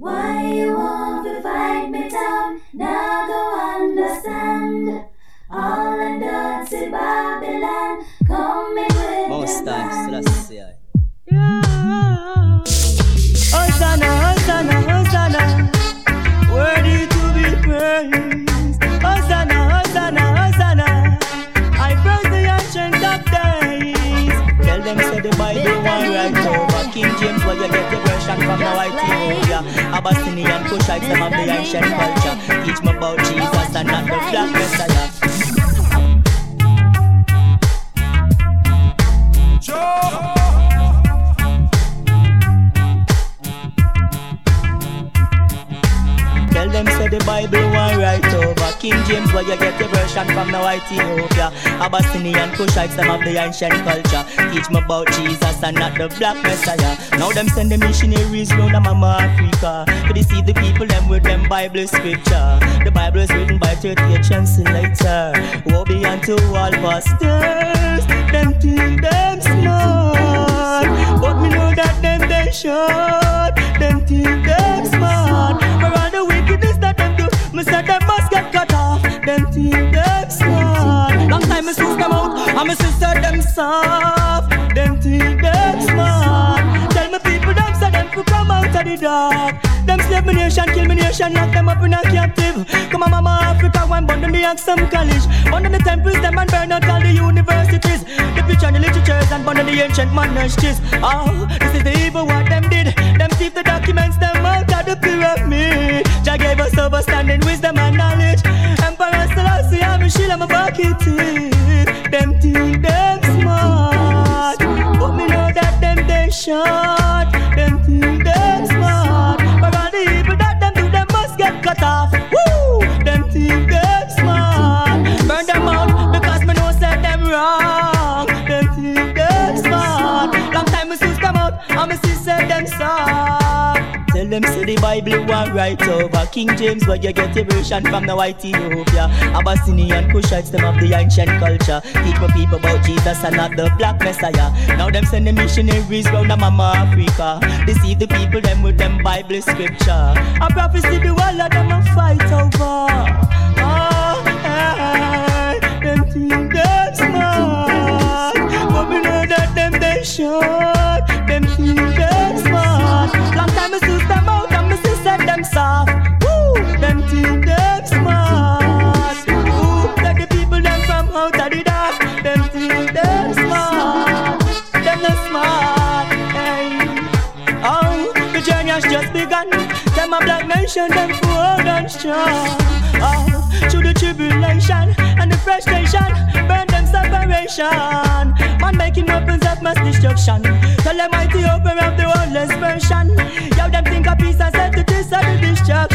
Why you want to fight me down? Now go understand. All and dirty Babylon coming with Most times, man. let's see. Hosanna, Hosanna, Hosanna, worthy to be praised. Hosanna, Hosanna, Hosanna, I praise the ancient of days. Tell them say the Bible one right over. King James, where you get your from the white. Abyssinian Kushites, them of the ancient culture. Teach me about Jesus and not the black Messiah. Tell them say the Bible one right over King James where you get your version from now Ethiopia. Abyssinian Kushites them of the ancient culture. Teach me about Jesus and not the black Messiah. Now them send the missionaries round the mama Africa. To deceive the people them with them Bible scripture. The Bible is written by 38 translator Woe be unto all pastors. Them think them smart. But me know that them they short Them think them smart. For all the wickedness that them do Me Think them smart. Long time me sis them out And me sister them soft. Them think them smart. Tell me people them say them to come out of the dark. Them slave me nation, kill me nation Lock them up in a captive. Come on mama Africa One bond in the Axum College. Of the temples them and burn out all the universities. The picture and the literatures And of the ancient monasteries. Oh, this is the evil what them did. Them thief the documents Them out of the pyramid. Jah gave us overstanding teeth Them think them smart. But me know that them they short the Bible one right over. King James where you get your version from the white Ethiopia. Abyssinian Kushites them of the ancient culture. Teach my people about Jesus and not the black Messiah. Now them send the missionaries round the mama Africa. Deceive the people them with them Bible scripture. A prophecy the wall of them a fight over. Oh, hey, them think them smart. But me know that them they short nation, them full and strong. Oh, through the tribulation and the frustration, burn them separation. Man making weapons of mass destruction. Tell them mighty open of the worldless version. Yo, them think of peace and set to this and destruction.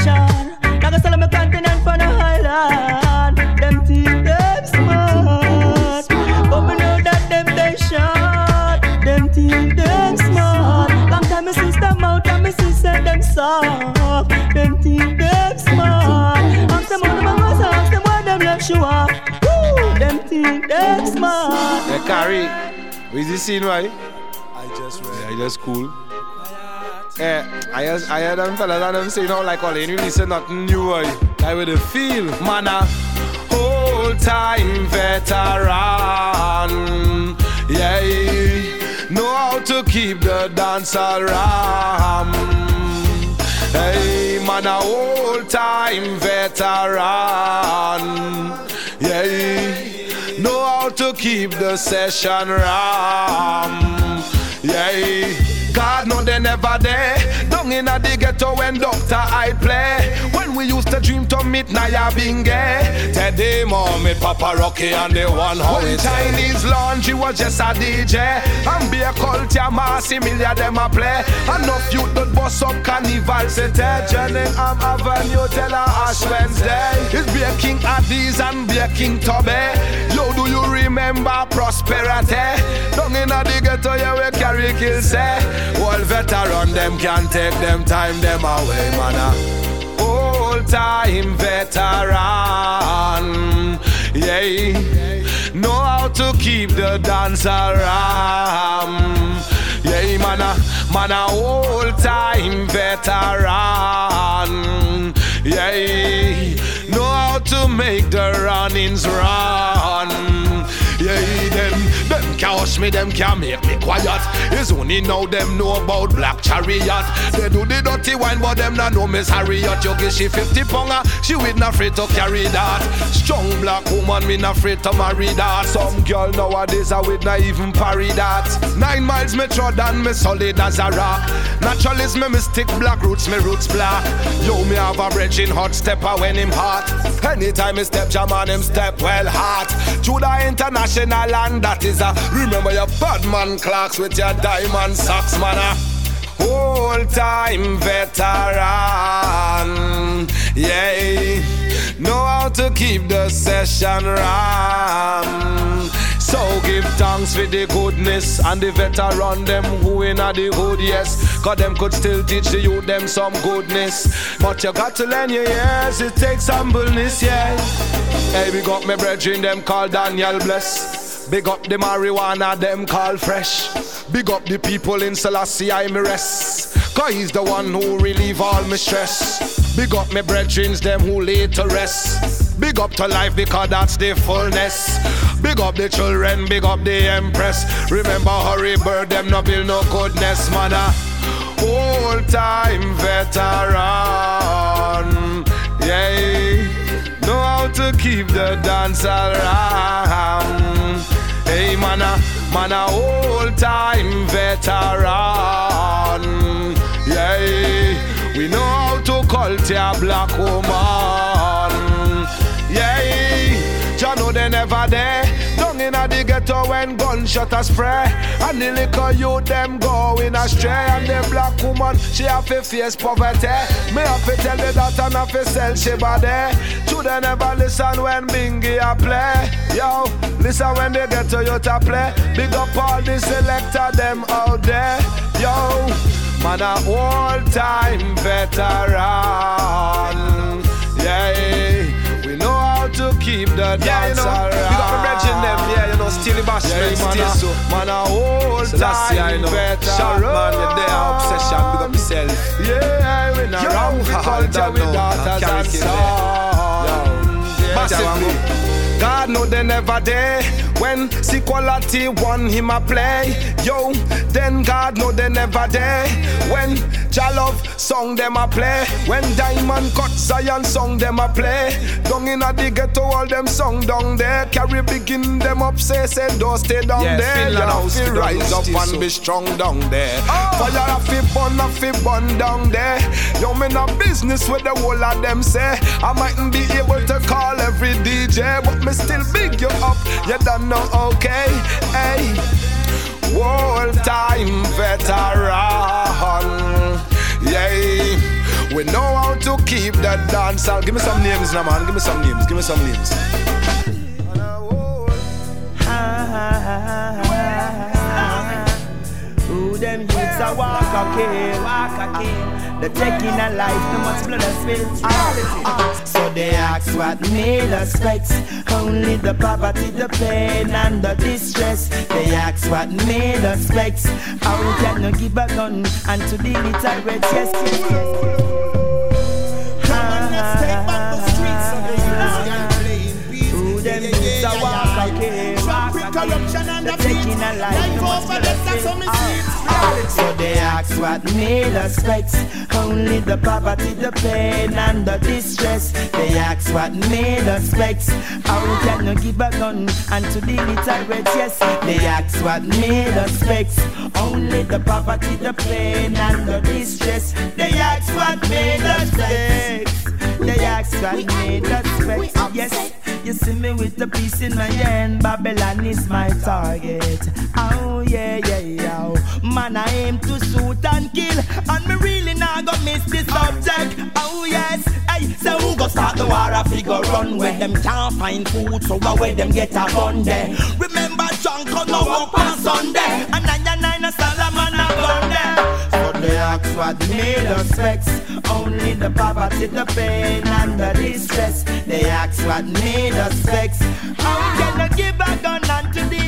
Think them smart. Hey, Carrie, is this scene right? I just read. Yeah, that's cool. Eh, I hear, I hear them fellas and them saying how like all you listen nothing new, boy. Like with the feel, man, a whole time veteran. Yeah, know how to keep the dance around. Hey, man, a whole time veteran. Yeah, know how to keep the session ram. Yeah, God know they never there. Down in a the ghetto when Doctor I play. We used to dream to meet Naya Binge. Teddy mom, it Papa Rocky and the one how When Chinese laundry was just a DJ. And be a culture massy million them a play. Enough youth that bust up carnival city. Journey am avenue tell her Ash Wednesday. It's be a King Addies and be a King Tobbe. Yo, do you remember prosperity? Down in a the ghetto, yeah, we carry kill say. All veteran them can't take them time them away, man. Ah. Old time veteran. Yeah, know how to keep the dancer around. Yeah, man, a man a all-time veteran. Yeah, know how to make the runnings run hush me, them can't make me quiet. It's only now them know about black chariot. They do the dirty wine, but them not know Miss Harriet. You give she 50 pounder, she with not afraid to carry that. Strong black woman, me not afraid to marry that. Some girl nowadays I with not even parry that. Nine miles me trod and me solid as a rock. Naturalist me, me stick black roots, me roots black. Yo, me have a bridging hot stepper when him hot. Anytime me step jam on him step well hot. Judah international and that is a remember your bad man clocks with your diamond socks, man. Ah. Whole time veteran, yeah. Know how to keep the session ram. So give thanks for the goodness and the veteran them who in a the hood, yes. Cause them could still teach the youth them some goodness. But you got to learn your years, it takes humbleness, yeah. Hey, we got me brethren, them called Daniel Bless. Big up the marijuana, them call fresh. Big up the people in Selassie, I me rest. Cause he's the one who relieve all my stress. Big up me brethren, them who lay to rest. Big up to life because that's the fullness. Big up the children, big up the empress. Remember, hurry bird, them no build no goodness, man. Ah. Old time veteran, yeah. Know how to keep the dance around. Hey, man, a, man, a old time veteran, yeah. We know how to culture black woman, yeah. Jah know they never there. Inna the ghetto when gunshot a spray, and the little youth them going astray. And the black woman she have to face poverty. Me have to tell you that and have to sell she body. They never listen when Bingy a play. Yo, listen when they get to you to play. Big up all the selector them out there. Yo, man a all time veteran. Yeah. We know how to keep the dance Yeah, you know, around. we got the brethren them, yeah, you know, still the bashment, Yeah, man, still ah. so. man ah, a old So that's time yeah, you know. Sharp man, you're there, obsession, big up yourself. Yeah, we not wrong with I culture with daughters and sons. Massively. God know they never there when see quality one him a play. Yo, then God know they never there when Jah love song them a play. When Diamond cut Zion song them a play. Down inna the ghetto all them song down there. Carry begin them up say say don't stay down Yeah, there. You have we rise up and so. be strong down there. Fire a fi burn, a fi burn down there. Yo, me no business with the whole of them say. I mightn't be able to call every DJ, but me still big you up. You don't know, okay? Hey, world time veteran. Yeah, we know how to keep that dance. Give me some names, now, man. Give me some names. Give me some names. Ah, ah, ah, Who them a walk a kill, walk a kill. The taking a life, too much blood and spills. Ah, So they ask what us vex. Only the poverty, the pain and the distress. They ask what us vex. How can you give a gun and to the little reds? Yes, yes, yes. Who them youths a walk a kill, walk a kill. corruption and The the taking a life, Life over blood that's how me see it. So they ask what made us vex. Only the poverty, the pain and the distress. They ask what made us vex. How can you give a gun and to the little reds Yes, they ask what made us vex. Only the poverty, the pain and the distress. They ask what made us vex. They ask what made us vex. Yes, you see me with the piece in my hand. Babylon is my target. Oh yeah, yeah, yeah. Man, I aim to shoot and kill. And me really not gonna miss this subject. Oh yes, hey So who go start the war? If figure run Where them can't find food So go where them get a gun there. Remember John could no work on Sunday. And nine nine a Solomon a gun there So they ask what made us vex Only the poverty, the pain and the distress. They ask what made us vex How can you give a gun unto the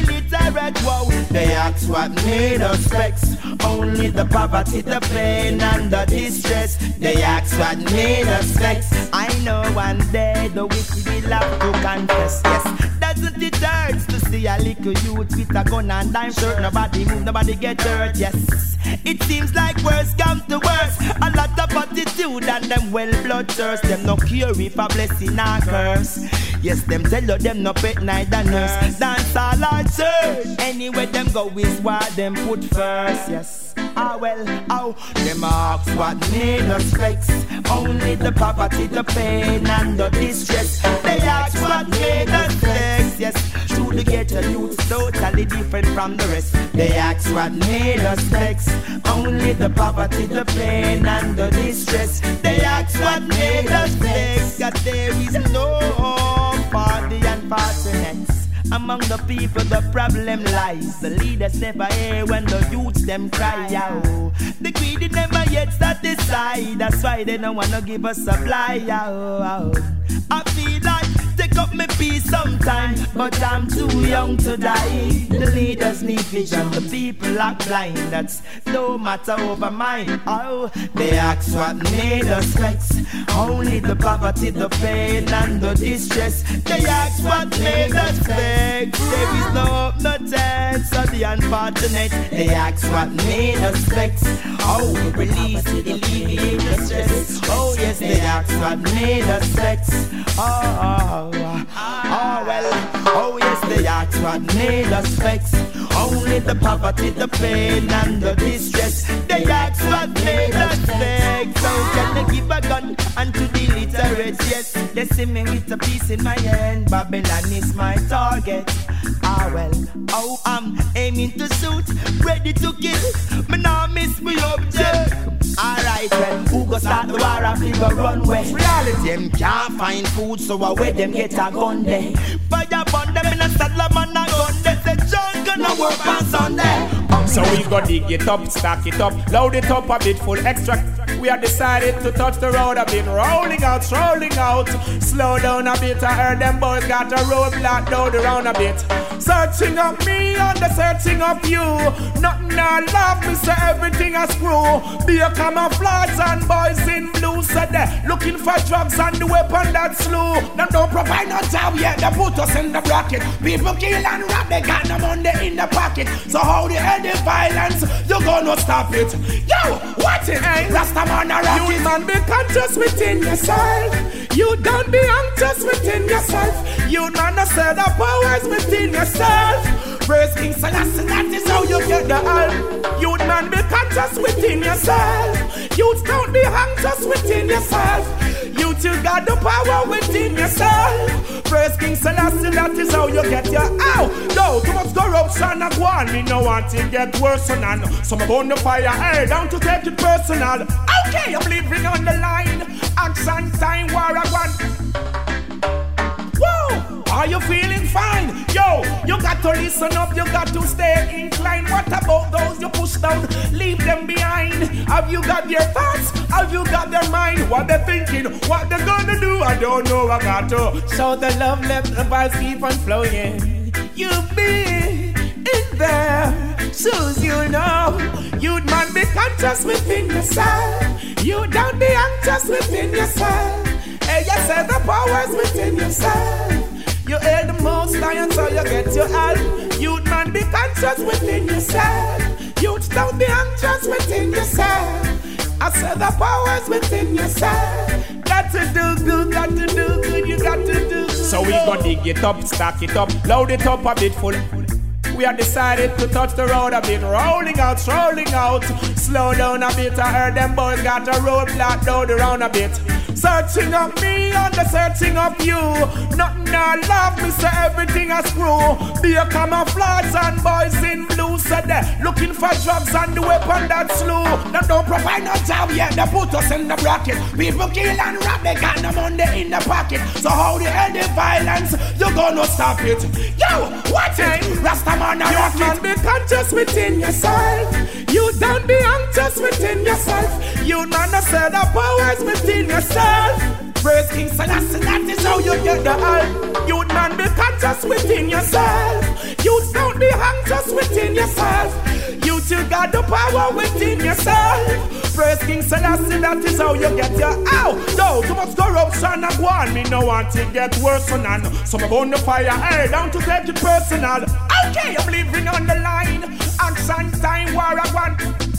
wow They ask what made us vex Only the poverty, the pain, and the distress. They ask what made us vex. I know one day the wicked will have to confess. Yes, doesn't it hurt to see a little youth with a gun and dime shirt? Nobody move, nobody get hurt. Yes, it seems like worse comes to worse. A lot of attitude and them well blood thirst. Them no cure if a blessing or curse. Yes, them tell you them no pet neither nurse. Dance all our church. Anyway, them go is what them put first. Yes. Ah well, oh, them ask what made us vex. Only the poverty, the pain, and the distress. They ask what made us vex. Yes, true the ghetto youth totally different from the rest. They ask what made us vex. Only the poverty, the pain, and the distress. They ask what made us vex. That there is no party and the unfortunate. Among the people, the problem lies. The leaders never hear when the youths them cry out. The greedy never yet satisfied. That's why they don't wanna give us supply out. I feel like up my peace sometime, but I'm too young to die. The leaders need vision, the people are blind. That's no matter over mine. Oh, they ask what made us vex. Only the poverty, the pain, and the distress. They ask what made us vex. There is no hope, no chance of the unfortunate. They ask what made us vex. Oh, release, alleviate the stress. Oh, yes, they ask what made us vex. Oh, oh, oh, oh, well. Oh, they ask what made us vex. Only the poverty, the pain, and the distress. They ask what made us vex. So can they give a gun unto the literate? Yes, they see me with a piece in my hand. Babylon is my target. Ah well, oh I'm aiming to shoot, ready to kill. Me now miss me object. Alright well, who go start the war and run away? Reality them can't find food, so I where them get a gun there. Fire burn them in a saddle man a gun. They say John gonna work on Sunday. So we go dig it up, stack it up, load it up a bit full extra. We have decided to touch the road a bit, rolling out, rolling out. Slow down a bit, I heard them boys got a roadblock down around a bit. Searching of me and the searching of you. Nothing I love me, everything I screw. Be a camouflage and boys in blue said they looking for drugs and the weapon that slew. Them don't provide no job yet, they put us in the bracket. People kill and rob, they got no money in the pocket. So how the hell the violence, you gonna stop it? Yo, what it ain't? Rasta man a rock You man be conscious within yourself. You don't be anxious within yourself. You man a say the powers within yourself. Praise King Selassie, that is how you get the help. You man be conscious within yourself. You don't be anxious within yourself. You two got the power within yourself. Praise King Selassie, that is how you get your ow. No, too much corruption and one. Me no want to get worse than some on the fire. Hey, down to take it personal. Okay, I'm living on the line. Action time, war I want. Are you feeling fine? Yo, you got to listen up, you got to stay inclined. What about those you push down? Leave them behind. Have you got their thoughts? Have you got their mind? What they're thinking? What they're gonna do? I don't know. I got to. So the love left the vibes keep on flowing. You be in there, shoes you know. You'd man be conscious within yourself. You don't be anxious within yourself. Hey, you say the powers within yourself. You hear the most lion, so you get your help. You'd man be conscious within yourself. Youth don't be anxious within yourself. I said the powers within yourself. Got to do good, got to do good, you got to do good. So we go dig it up, stack it up, load it up a bit full. We have decided to touch the road a bit, rolling out, rolling out. Slow down a bit, I heard them boys got a roadblock down around a bit. Searching of me and the searching of you. Nothing I love me, say everything I screw. Be a camouflage and boys in blue said looking for drugs and the weapon that slew. They don't provide no job yet, they put us in the bracket. People kill and rob, they got no money in the pocket. So how the hell the violence, you gonna stop it? Yo, what it? Rastaman a rock man be conscious within yourself. You don't be anxious within yourself. You man a say the powers within yourself. Praise King Selassie, that is how you get the help. You man be conscious within yourself. You don't be anxious within yourself. You still got the power within yourself. Praise King Selassie, that is how you get your out. Yo, too much corruption and one. Me no want to get worse on none. So I'm on the fire, hey, down to take it personal. Okay, I'm living on the line. Action time, war I want.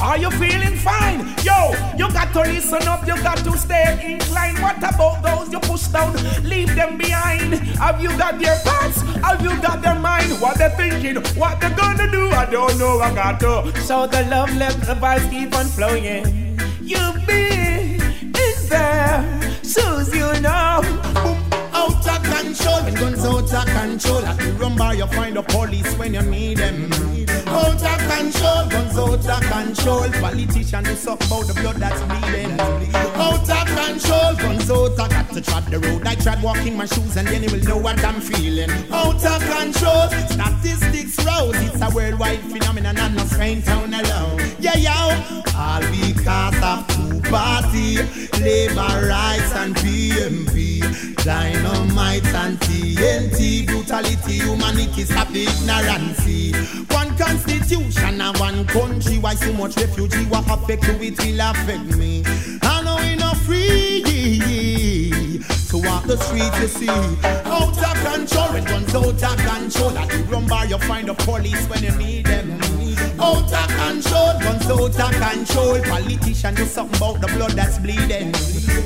Are you feeling fine? Yo, you got to listen up, you got to stay inclined. What about those you push down? Leave them behind. Have you got their thoughts? Have you got their mind? What they're thinking? What they're gonna do? I don't know. I got to. So the love, let the vibes keep on flowing. You be in there, shoes you know. Boom out of control. When guns out of control, at the rum bar you find the police when you need them. Out of control, guns out of control. Politician do something about the blood that's bleeding. Out of control, guns out. I got to trod the road. I tried walking my shoes and then you will know what I'm feeling. Out of control, statistics rose. It's a worldwide phenomenon and not Spain town alone. Yo, all because of two party, labor rights and PNP. Dynamite and TNT, brutality, humanity, stop ignorance. One constitution and one country, why so much refugee? What affect you, it will affect me. I know we not free to walk the streets, you see. Out of control, when guns out of control, at the rum bar you find the police when you need them. Out of control, guns out of control. Politician do something about the blood that's bleeding.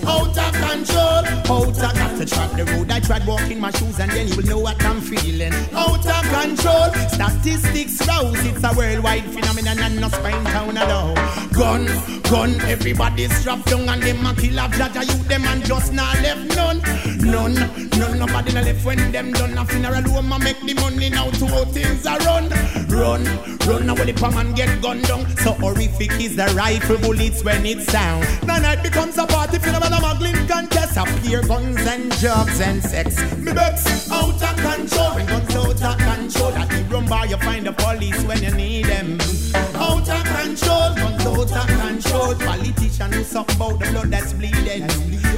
Out of control, out of got to track the road. I tried walking my shoes and then you will know what I'm feeling. Out of control, statistics rouse. It's a worldwide phenomenon and not spine town alone. Gun, gun, everybody's strapped down and them a kill of Jaja you them and just not left none. None, none, nobody not left when them done a funeral home and make the money now to things are run. Run, run, now the poor man get gunned down. So horrific is the rifle bullets when it sound. The night becomes a party phenomenon, a muggling contest. Appear guns and drugs and sex. Me vex out of control. When guns out of control, at the rum bar you find the police when you need them. Out of control, guns out of control. Politician do something about the blood that's bleeding.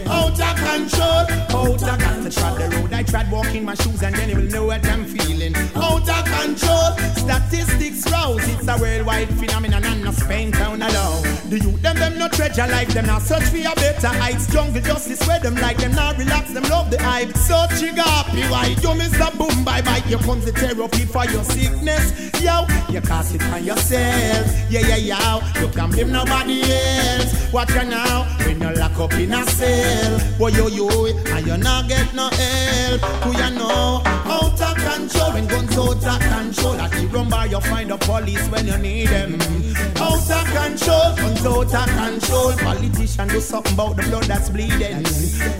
Out of control, out of to trod the road. I tried walking my shoes and then you will know what I'm feeling. Out of control, statistics rouse. It's a worldwide phenomenon and not Spain town alone. The youth them them no treasure like them now search for a better heights. Jungle justice where them like them now relax them love the hype. So trigger happy why you Mr. Boom bye bye. Here comes the therapy for your sickness. Yo, you cast it on yourself. Yeah yeah yeah. You can't blame nobody else. Watch you now when you lock up in a cell. Boy yo yo, and you not get no help. Who you know? Control when guns out of control. At the rum bar you find the police when you need them. Out of control, guns out of control. Politician do something about the blood that's bleeding.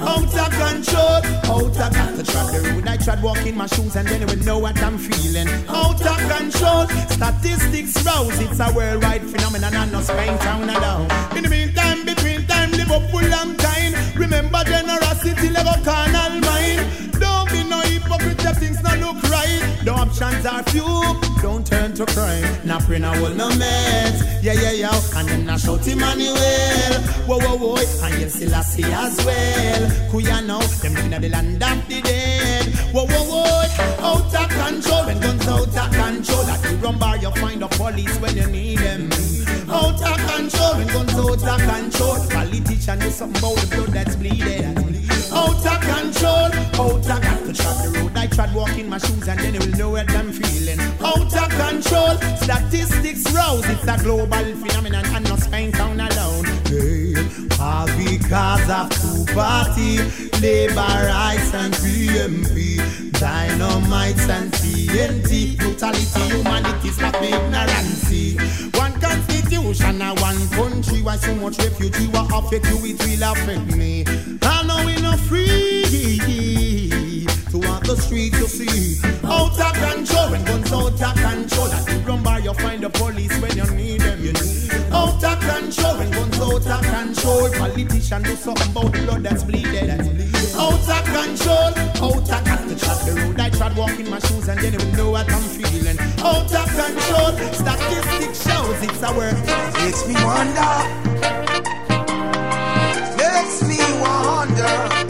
Out of control, out of to trod the road. I tried walking my shoes and then will know what I'm feeling. Out of control, statistics rouse. It's a worldwide phenomenon and not Spain town alone. In the meantime, between time, live up full long time. Remember generosity, never carnal mind. Things not look right. The options are few, don't turn to crime. Not bring a whole no mess. Yeah, yeah, yeah. And then I shout Emmanuel. Whoa, whoa, whoa. And you still I see as well. Who ya know? Them in the land of the dead. Whoa, whoa, whoa. Out of control. When guns out of control. At the rum bar, you find the police when you need them. Out of control. When guns out of control. Politician do something about the blood that's bleeding. Out of control. Out of trod the road. I tried walking my shoes and then you will know what I'm feeling. Out of control. Statistics rouse. It's a global phenomenon and not Spain town alone. Hey, all because of two party, labor rights and PNP, dynamites and TNT, brutality, humanity, stop ignorance. One constitution and one country, why so much refugee, what affect you, it will affect me. I know we not free to walk the street to see. Out of control, when guns out of control, at the rum bar you find the police when you need them. Control, politician do something about the blood that's bleeding. Out of control, out of got to trod the road. I tried walking my shoes and then will know what I'm feeling. Out of control, statistics shows it's a work. Makes me wonder. Makes me wonder.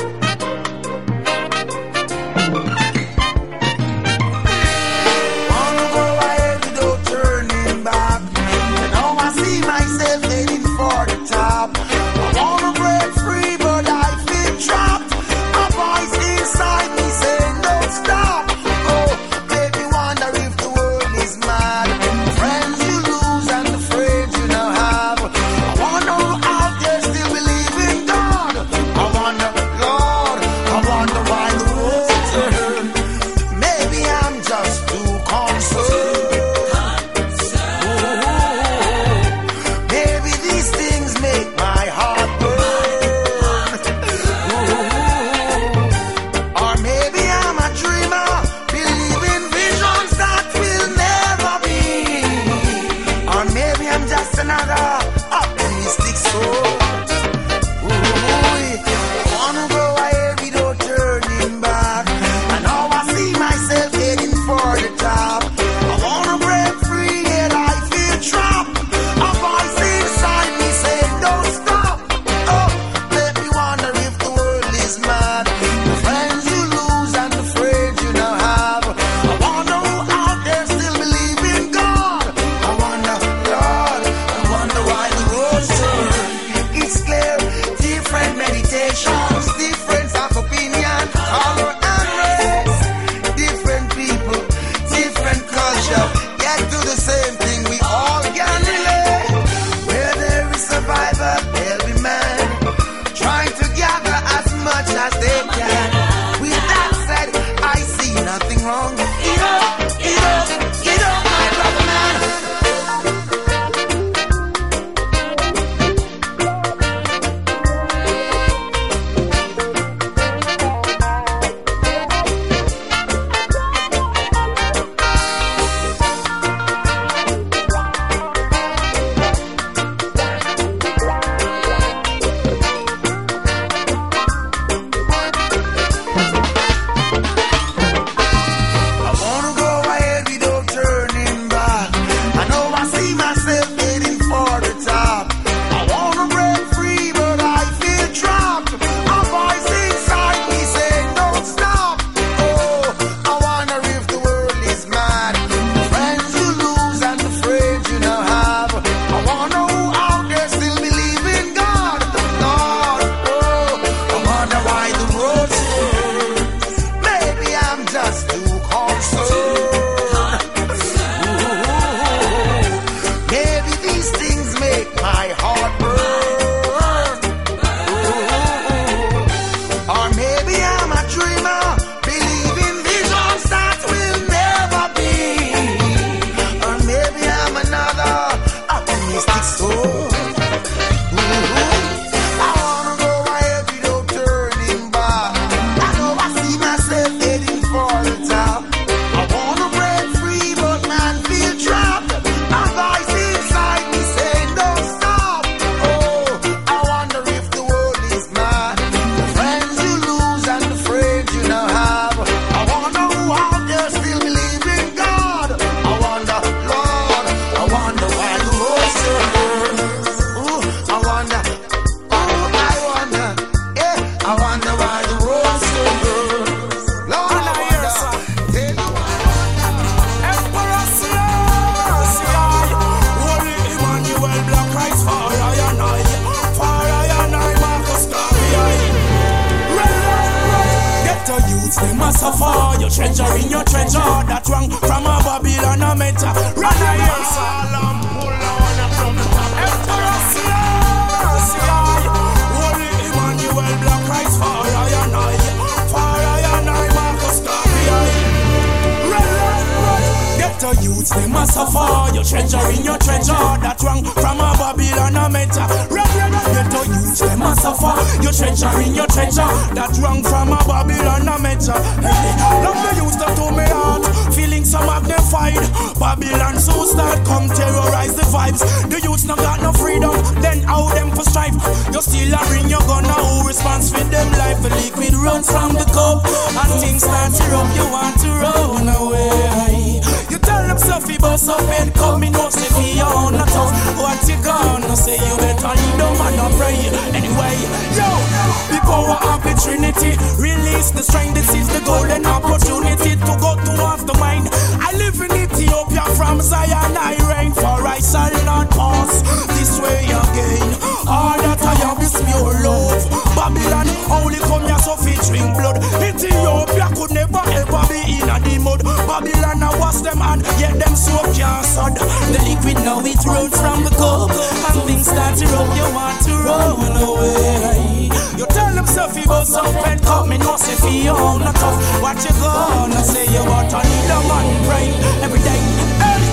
Now it rolls from the cup and things start to rub. You want to run away. You tell them you bust up and come me no say fi you a tough. What you gonna say? You want to need a man pray every day. A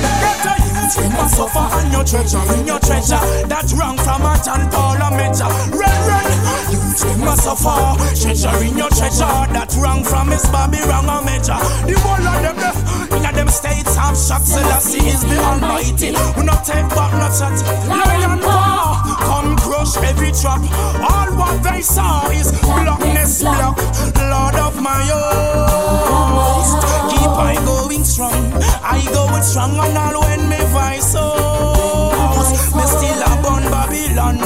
we must suffer and your treasure in your treasure that rang from a tan parliament. Run, run, youth we must suffer. Treasure in your treasure that rang from his Bobby wrong a measure. The whole of them, the, in them states have shot Selassie is the Almighty. We not take back no chat. Lion power, come crush every trap. All what they saw is blackness black. Lord of my host, keep I going strong. I going strong and all when me voice out. Me still a born Babylon,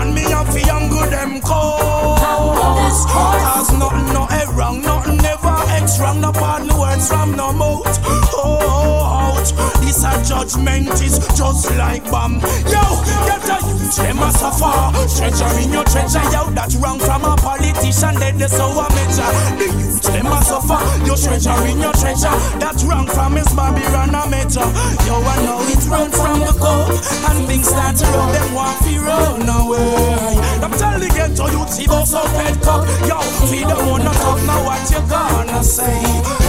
Babylon. Me a fi angle them cause. Cause nothing no wrong, nothing never X wrong. No pardon words from no mouth. Oh, oh, oh. Out. This a judgment is just like bomb. Yo, get a youth, them a suffer. Treasure in your treasure, yo, that wrong from a politician. Then the so a measure. The youth, them a suffer. Your treasure in your treasure, that wrong from his Babylon a measure. Yo, I know it run from the cup, and things start to run. Them want to run away. I'm telling you, get to youth, those up head cup. Yo, we don't wanna talk now. What you gonna say?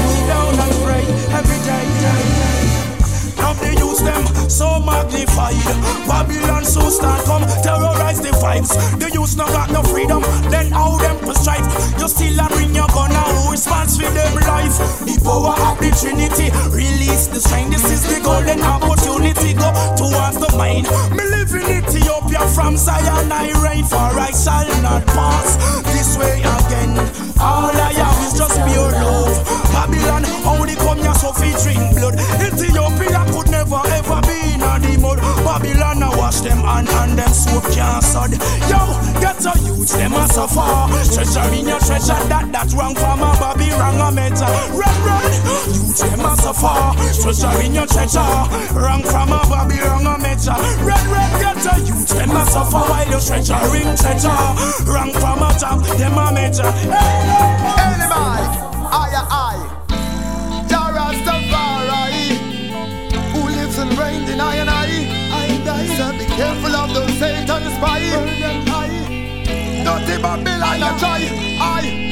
So magnified. Babylon so start come terrorize the vibes. The youth not got no freedom. Then how them to strive? You still a bring your gun now. Who responds for them life? The power of the Trinity. Release the strength. This is the golden opportunity. Go towards the mind. Me live in Ethiopia from Zion. I reign for I shall not pass this way again. All I have is just pure love. Babylon only come here so drink blood. Ethiopia could never ever be a. Babylon I wash them and and them soap can't sod. Yo, get a youth them a suffer. Treasure in your treasure that that wrong from a Babylon wrong a meta. Run run, youth them a suffer. Treasure in your treasure, wrong from a Babylon wrong a meta. Run run, get a youth them a suffer while you treasure in treasure, wrong from a top them a meta. Hey, Anybody, I, I, Jah Rastafari, who lives and reigns in I I. Be careful of those Satan spy. Dirty Babylon, I try. I.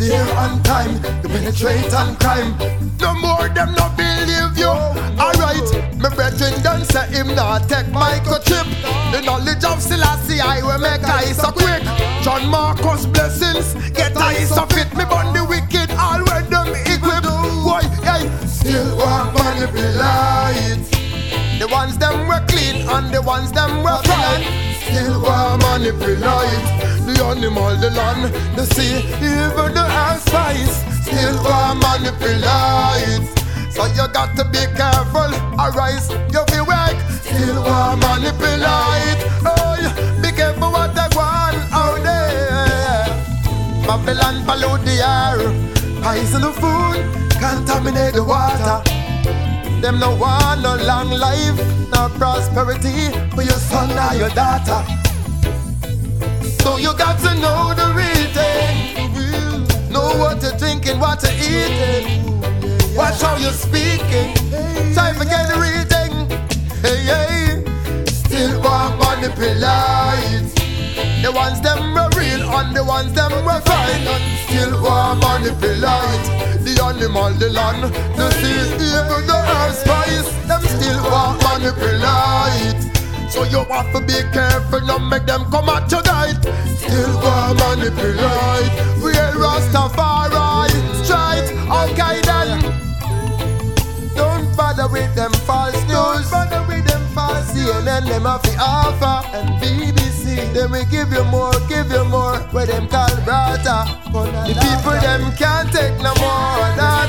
there on time, you penetrate on crime. No more them not believe you. Alright, my brethren done say him not take microchip. The knowledge of Selassie I will make eyes so quick. John Marcus blessings, get eyes of it. Me burn the wicked, all where them equip. Why, hey, still want manipulate. The ones them were clean and the ones them were fine. Still want manipulate the animal, the land, the sea, even the spice. Still want manipulate. So you got to be careful, arise, you feel work. Still want manipulate. Oh, be careful what they want out there. Babylon pollute the air, poison the food, contaminate the water. Them no want no long life, no prosperity for your son or your daughter. So you got to know the real thing. Know what you're drinking, what you're eating. Watch how you're speaking. Time forget the real thing. Hey, hey. Still want manipulate. The ones them were real and the ones them were fine. Still want manipulate. The animal, the land, the sea, even the earth spice. Them still want manipulate. So you have to be careful, not make them come at your night. Still go manipulate. Real Rastafari, straight, okay then. Don't bother with them false news. Don't bother with them false CNN, them have the Alpha and BBC. Then we give you more, give you more. Where them call brother. The people them can't take no more of that.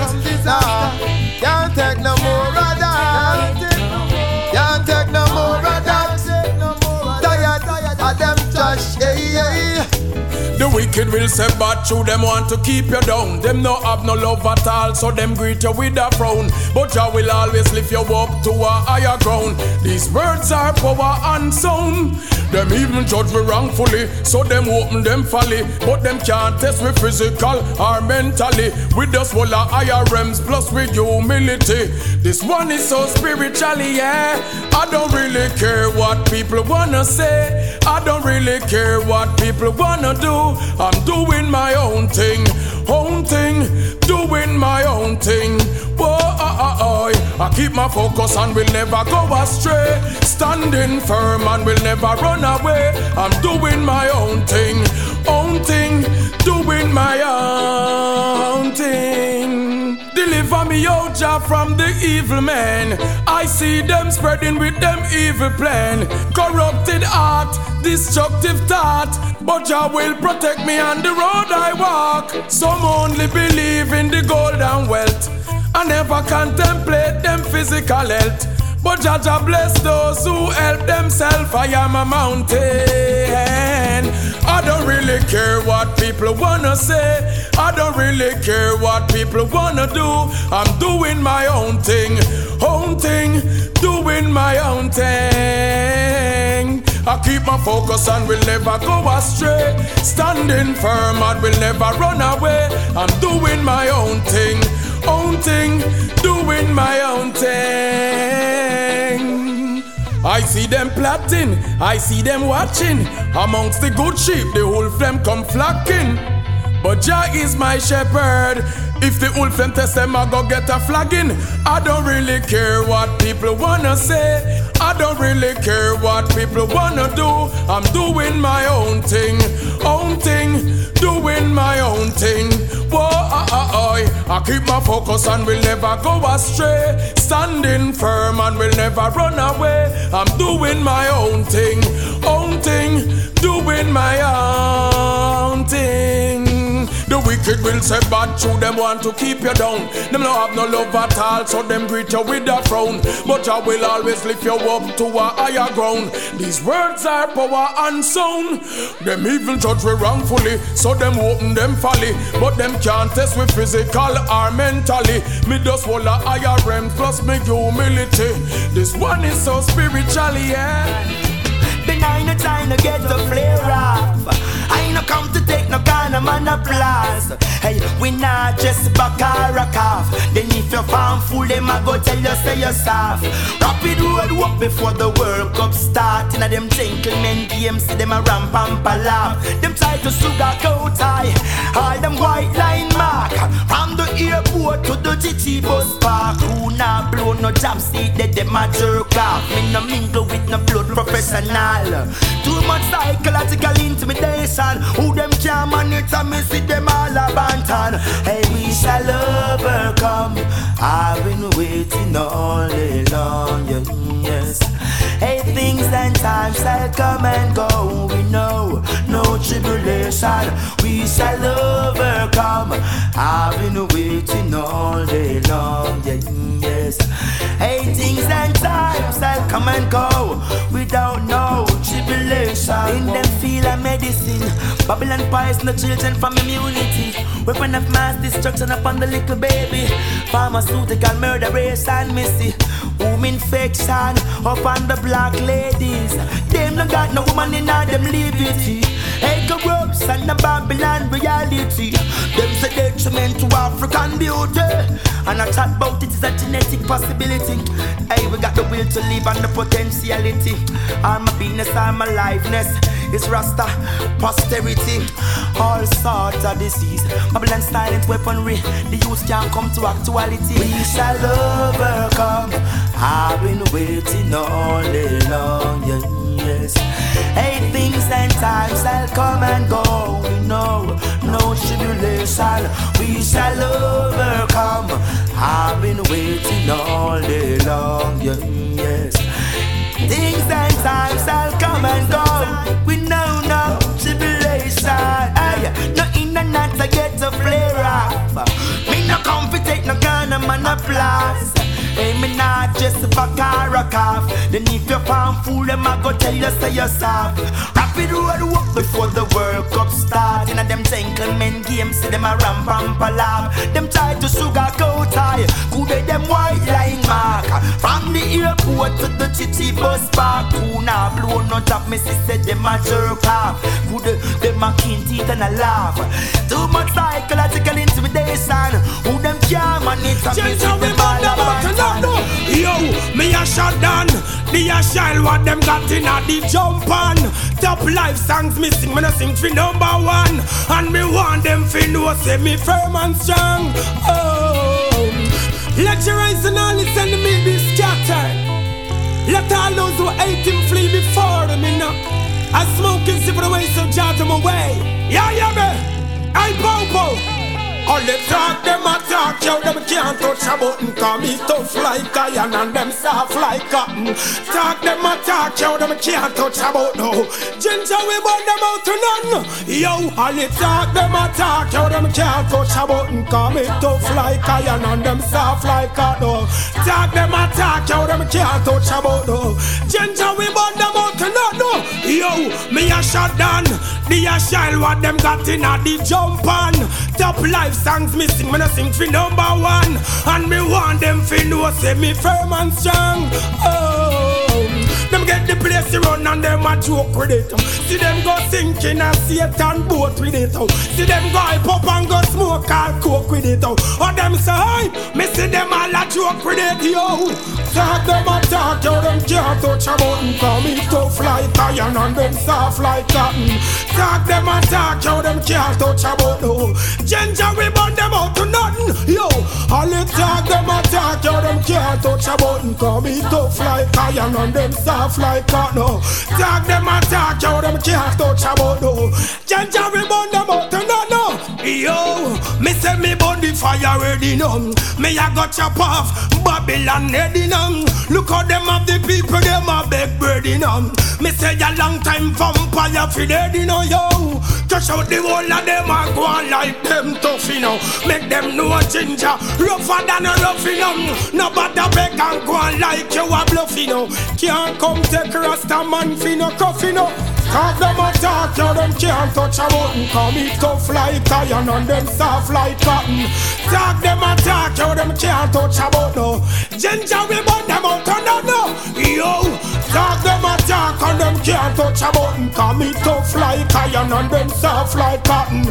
Can't take no more of that. Wicked will say bad true, them want to keep you down. Them no have no love at all, so them greet you with a frown. But Jah will always lift you up to a higher ground. These words are power and sound. Them even judge me wrongfully, so them open them folly. But them can't test me physical or mentally. With us full of higher realms plus with humility. This one is so spiritually, yeah. I don't really care what people wanna say. I don't really care what people wanna do. I'm doing my own thing, own thing, doing my own thing. Whoa, oh. I keep my focus and will never go astray. Standing firm and will never run away. I'm doing my own thing, own thing, doing my own thing. Deliver me, oh Jah, from the evil man. I see them spreading with them evil plan. Corrupted heart, destructive thought. But Jah will protect me on the road I walk. Some only believe in the gold and wealth. I never contemplate them physical health. But Jah bless those who help themselves. I am a mountain. I don't really care what people wanna say. I don't really care what people wanna do. I'm doing my own thing, own thing, doing my own thing. I keep my focus and will never go astray. Standing firm and will never run away. I'm doing my own thing, own thing, doing my own thing. I see them plotting, I see them watching. Amongst the good sheep, the wolf them come flocking. But Jah is my shepherd. If the wolf them test them, I go get a flagging. I don't really care what people wanna say. I don't really care what people wanna do. I'm doing my own thing, own thing, doing my own thing. Whoa, ah, ah, ah, I keep my focus and will never go astray. Standing firm and will never run away. I'm doing my own thing, own thing, doing my own thing. The wicked will say bad to them want to keep you down. Them no have no love at all, so them greet you with a frown. But I will always lift you up to a higher ground. These words are power and sound. Them even judge we wrongfully, so them open them folly. But them can't test with physical or mentally. Me just want a higher realm plus me humility. This one is so spiritual, yeah. Then I no time to get the flare off. I no come to take no kind of man applause. Hey, we not just back or a cough. Then if you found fool, them I go tell you say you're soft. Rapid road walk before the World Cup start. Inna them gentlemen games, see them a ramp and laugh. Them try to sugar coat high. All them white line mark. From the airport to the GT bus park. Who not blow no job seat, they them a jerk off. Me no mingle with no blood professional. Too much psychological intimidation. Who them can monitor me, see them all a bantan. Hey, we shall overcome. I've been waiting all day long, yes. Hey, things and times shall come and go. We know no tribulation. We shall overcome. I've been waiting all day long, yes. Hey, things and times shall come and go. Babylon pies no children from immunity. Weapon of mass destruction upon the little baby. Pharmaceutical murder, race and missy. Womb infection upon the black ladies. Them no got no woman in all them liberty. Hey, corrupts and the Babylon reality. Them say detriment to African beauty. And I chat about it is a genetic possibility. Hey, we got the will to live and the potentiality. All my business, all my liveness. It's Rasta posterity. All sorts of disease. Babylon silent weaponry. The youth can't come to actuality. We shall overcome. I've been waiting all day long. Yeah, yes. Hey, things and times shall come and go. We know no tribulation. We shall overcome. I've been waiting all day long. Yeah, yes. Things and times shall come and go. We know no tribulation. Hey, no in and out I get to flare off. Me no come take no and man applause. Hey, me not just back or a cough. Then if you found fool, them I go tell you say you're soft. Rapid road walk before the World Cup start. Inna them gentlemen games, see them a ramp and laugh. Them try to sugar coat high. Could they them white line mark? From the airport to the city bus park. Who now blow no top, me say them a jerk off. Could them a kin teeth and a laugh. Too much psychological intimidation. Who them can't manage? Me see them all a bantan. Yo, me a shot down. The a shine what them got in a the jump on. Top life songs me sing, me no sing for number one. And me want them fi know say me firm and strong. Oh, eyes and all listen to me be scattered. Let all those who hate him flee before him, you know. I smoke and sip away, so judge them away. Yeah, yeah, me. I popo. All the talk, them a talk, yo, them can't touch a button Cause me tough like iron and them soft like cotton. Talk, them a talk, yo, them can't touch a button no. Ginger, we burn them out to none. Yo, all the talk, them a talk, yo, them can't touch a button Cause me tough like iron and them soft like cotton. Talk, them a talk, yo, them can't touch a button no. Ginger, we burn them out to none Yo, me a shot down The a shine what them got in a the jump on. Top life songs me sing, me no sing for number one. And me want them fi know say me firm and strong. Oh, them get the place to run and them a joke with it. See them go sinking a Satan boat with it. See them go hype up and go smoke all coke with it. Oh, them say hey, me see them all a joke with it yo. Talk them a talk, yo them can't touch a button Cause me tough like iron and them soft like cotton. Talk them a talk, yo them can't touch a button Ginger we burn them out to nothing Yo, all the talk them a talk, yo them can't touch a button Cause me tough like iron and them soft like cotton Talk them a talk, yo them can't touch a button Ginger burn them out to nothing Yo, me say me burn the fire ready now. Me a go chop off Babylon heady now. Look how them have the people, them a beg bread in them. Me say a long time vampire fi dead you know yo. Touch out the whole of them a go on like them tough you know. Make them know ginger rougher than a rough you know. Nobody beg and go on like you a bluff you know. Can't come take Rasta man fi no cuff you know. Talk them a talk, yo, them can't touch a button. Call me tough like iron and them soft like cotton. Talk them a talk, yo, them can't touch a button Ginger we burn them out and no, no Yo, talk them a talk and them can't touch a button. Call me tough like iron and them soft like cotton.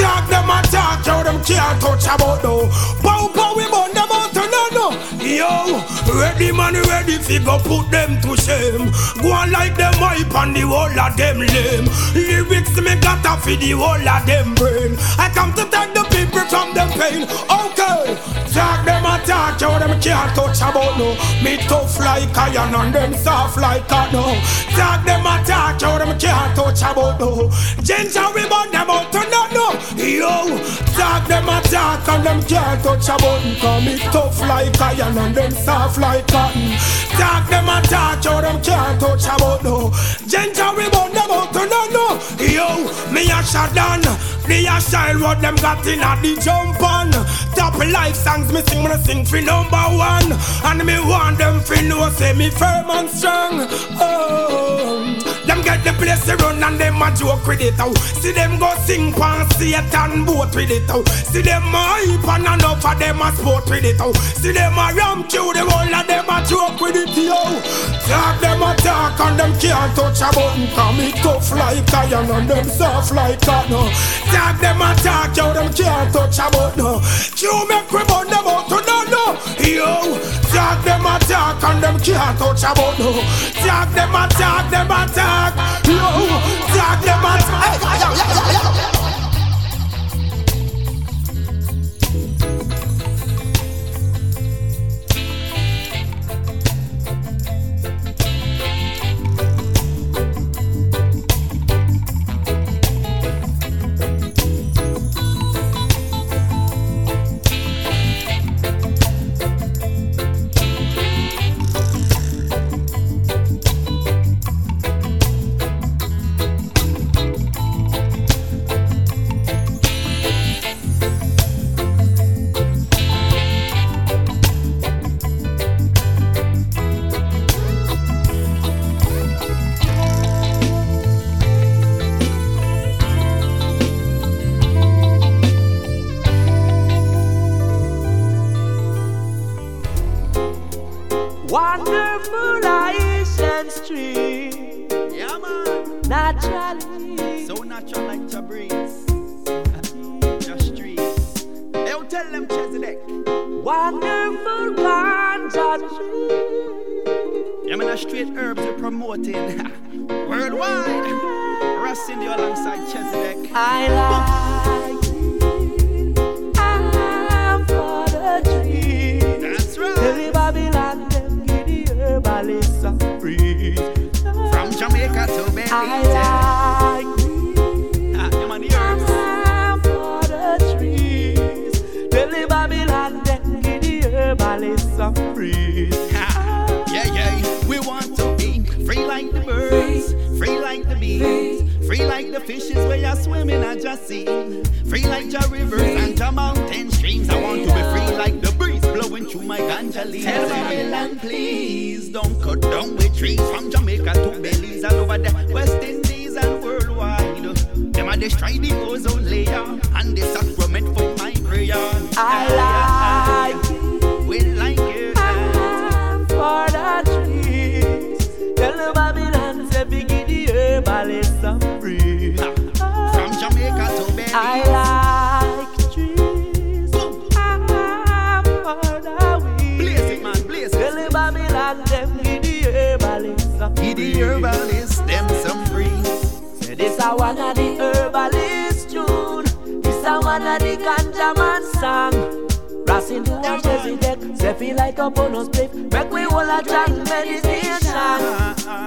Talk them a talk, yo, them can't touch a button Pow, pow, we burn them out Yo, ready man, ready fi go put them to shame. Go on like them hype and the whole of them lame. Lyrics me got off the whole of them brain. I come to take the people from them pain. Okay, talk them a talk, yo, them can't touch about no. Me tough like iron and them soft like cotton Talk them a talk, yo, them can't touch about no. Ginger we burn them out to no, no Yo, talk them a talk and them can't touch about Cause me tough like iron and them soft like cotton Talk them a talk, yo, them can't touch about no. Ginger we burn them out to no, no Yo, me a shot down The a style what them got in a the jump on. Top life songs me sing, me sing for number one. And me want them fi know say me firm and strong. Oh them get the place to run and them a joke with it out. See them go sing pan Satan boat with it out. See them a hype and enough of them a sport with it out. See them a ram chew the whole of them a joke with it yo. Talk them a talk and them can't touch a button. Cause me tough like iron and them soft like cotton. Talk them a talk yo, them can't touch a button. Chew make we burn them out to no no. Yo, talk them a talk and them can't touch a button. Talk them a talk, them a talk. Yo, talk them a talk. Hey, yo, yo, yo, yo. The fishes where you're swimming at your sea, free like your rivers and your mountain streams. I want to be free like the breeze blowing through my ganja leaves. Tell Babylon, please don't cut down with trees from Jamaica to Belize all over the West Indies and worldwide. Them are destroy the ozone layer and the sacrament for my prayer. I like one of the herbalist In the herbalist, them some trees. Say this one's not the herbalist tune. This a one of the ganja man song. The Chelsea deck, say feel like up on us cliff. We all a meditation.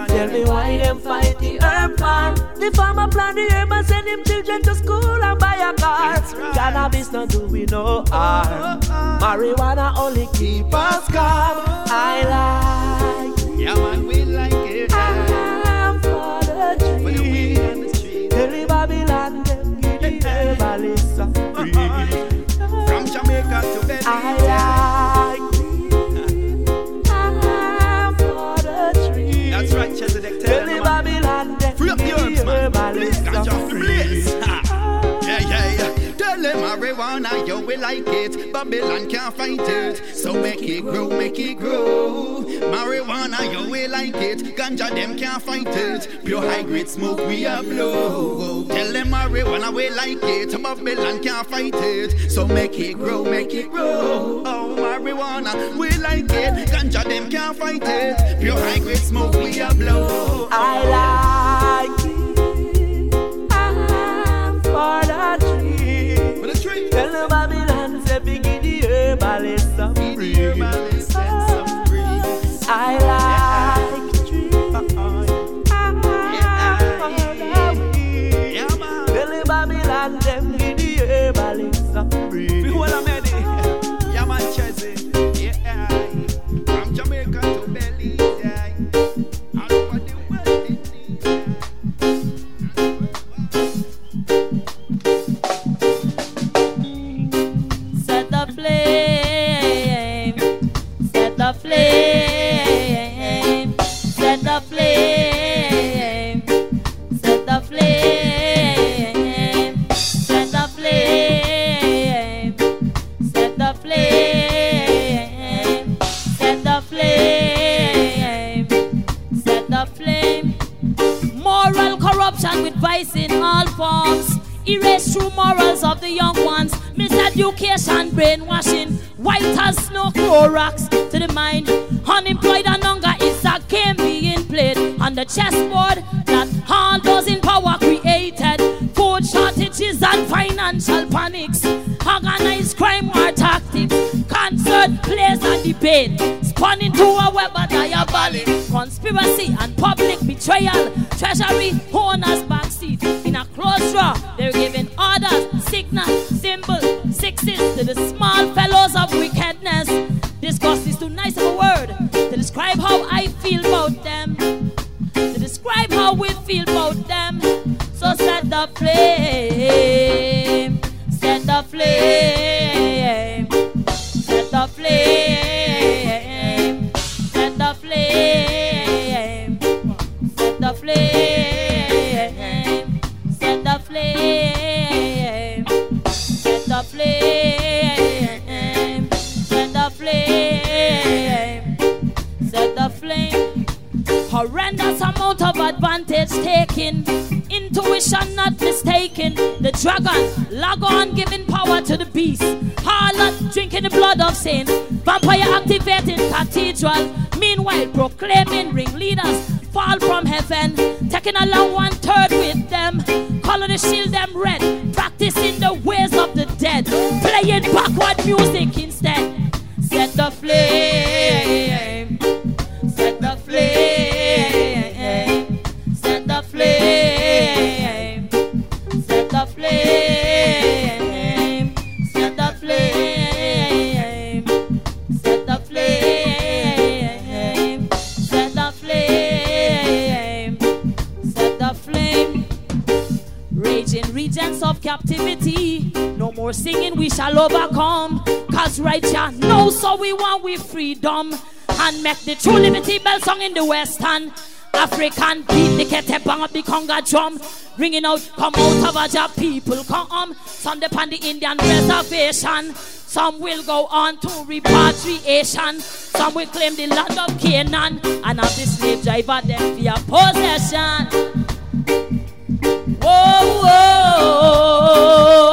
Tell me why them fight the herb farm. The farmer plant the herb and send him children to school and buy a car. Cannabis no do we no harm. Marijuana only keep us calm. I like. Yeah, man, we like it. I'm for the For the weed tree. on the street. Tell the Babylon them give the some free. From Jamaica to. I like marijuana, yo, we like it. Babylon can't fight it. So make it grow, make it grow. Marijuana, yo, we like it. Ganja, them can't fight it. Pure high grade smoke, we a blow. Tell them marijuana, we like it. Babylon can't fight it. So make it grow, make it grow. Oh, marijuana, we like it. Ganja, them can't fight it. Pure high grade smoke, we a blow. I like it. I'm for the tree. Tell the Babylon, say, give the herbalist some breeze. I like. True morals of the young ones. Miseducation, brainwashing. White as snow, Clorox to the mind. Unemployed and hunger is a game being played on the chessboard that all those in power created. Food shortages and financial panics. Organized crime war tactics. Concert plays and debate. Spun into a web of diabolic. Conspiracy and public betrayal. Treasury owners backseat. A closed draw, they're giving orders, signals, symbols, sixes to the small fellows of wickedness. This Disgust is too nice of a word to describe how I feel about them. To describe how we feel about them. So set the flame, set the flame, Intuition not mistaken. The dragon, log on, giving power to the beast. Harlot, drinking the blood of saints. Vampire activating cathedral. Meanwhile, proclaiming ringleaders fall from heaven. Taking along one third with them. Color the shield them red. Practicing the ways of the dead. Playing backward music instead. Set the flame. More singing, we shall overcome. Cause right know, so we want we freedom. And make the true liberty bell song in the west western. African beat, the kete bang up the conga drum. Ringing out, come out of our job, people, come. Some depend the Indian reservation. Some will go on to repatriation. Some will claim the land of Canaan. And have the slave driver them your possession. Whoa, whoa.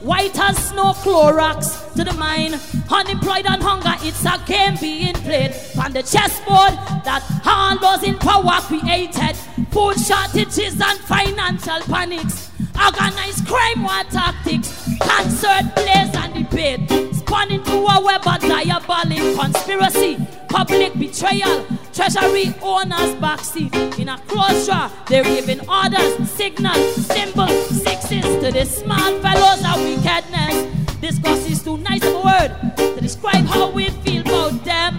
White as snow, Clorox to the mind. Unemployed and hunger, it's a game being played. On the chessboard that all those in power created. Food shortages and financial panics. Organized crime war tactics. Concert plays and debate. Spun into a web of diabolic conspiracy. Public betrayal. Treasury owners backseat. In a closed drawer, they're giving orders, signals, symbols, sixes to the small fellows of wickedness. This Discuss is too nice of a word to describe how we feel about them.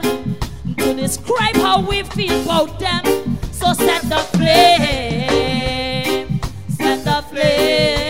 To describe how we feel about them. So set the flame flame.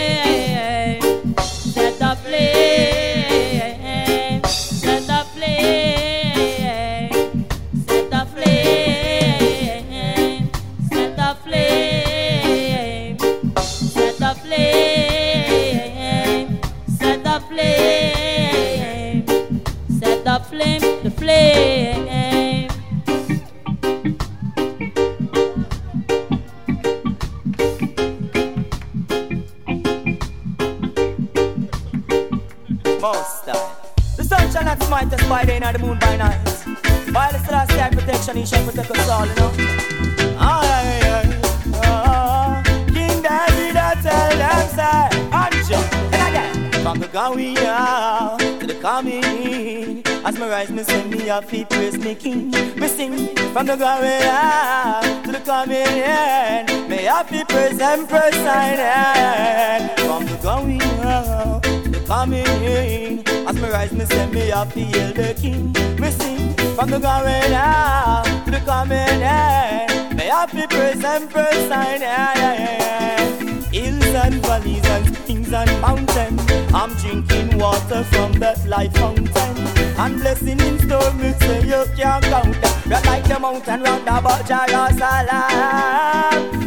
Protection, he shall protect us all, you know. Ah, King David, I tell them, say, Anja, and again. From the going out to the coming as my rise, me sing me a feet, praise me king. Me sing from the going out to the coming in. May happy praise and praise sign From the going out to the coming in, as me rise, me sing me a feel the king. Me sing from the going out ah, to the coming in. May happy praise and praise sign eh, Hills and valleys and springs and mountains. I'm drinking water from that life fountain. And blessing in store, me say you can't count. Right like the mountain round about Jerusalem.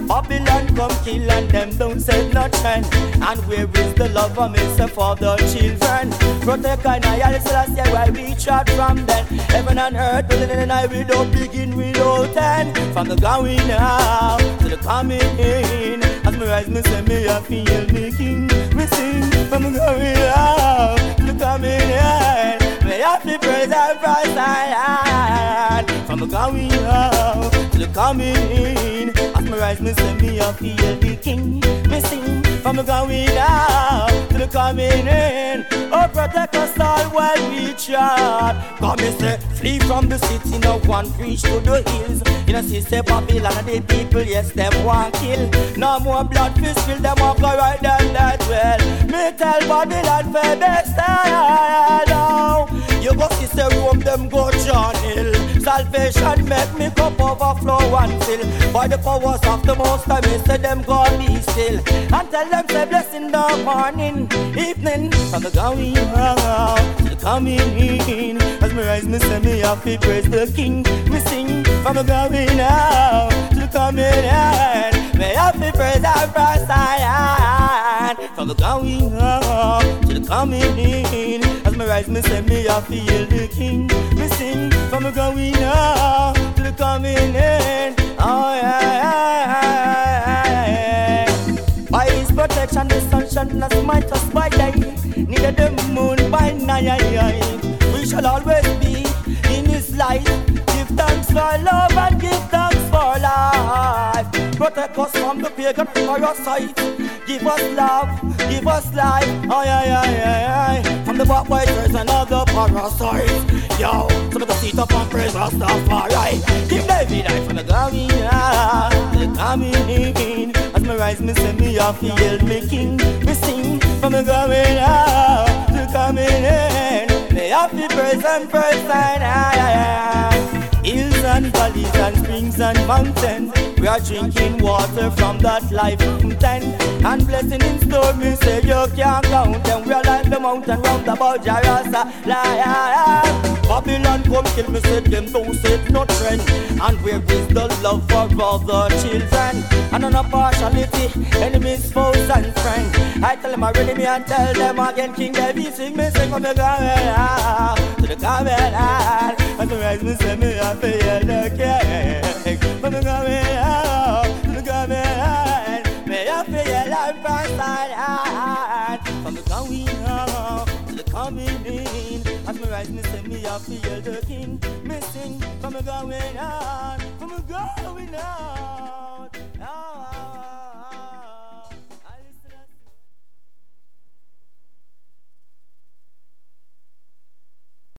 Babylon come kill and them don't say nothing. And where is the love of say for the children? Protect and I Selassie why we trot from them. Heaven and earth, but then and I we don't begin without end. From the going out to the coming in. As me rise, me say me a feel me king. Me sing from going out to coming in. Me have to praise and praise and From going out to coming in. As me rise, me say me a feel the king. Me sing from the going out to the coming in. Oh, protect us all while we trot. Come me say, flee from the city, no one preach to the hills. You know, see, say Babylon the people, yes, them want kill. No more blood fist spill, them walk go right down that well. Me tell Babylon for best style now. You go see say Rome, them go John Hill. Salvation make me cup overflow and fill. By the powers of the Most High, me say them go be still. And tell them say blessing the morning, evening, from the going out to the coming in. As me rise, me say me happy praise the King. Me sing from the going out to the coming in. Me happy praise our first am. From the going out to the coming in. As me rise, me say me I feel the King. Me sing from ah, the going out to coming in. Oh yeah, yeah, yeah, protection, the sun shine as might us by day. Neither the moon by night. We shall always be in His light. Give thanks for love and give thanks for life. Protect us from the pagan parasite. Give us love, give us life. Aye, aye, aye, aye, aye. From the backbiters and other parasites. Yo, some of the seat up and praise Rastafari. Give David life from the coming the coming in. As my rise, me say me a feel me king. Me sing from the coming out, to coming in. Me happy praise and praise and aye. Hills and valleys and springs and mountains. We are drinking water from that life fountain. And blessing in store, me say you can't count them. We are like the mountain round about Jarasa. Babylon come kill me, say them don't say no trend. And where is the love for other children? And on a partiality, enemies, foes and friends. I tell them already, me and tell them again. King David sing me, sing from the garden to the garden. And the rise me say me feel the king. A inside. From a going on, from the going on.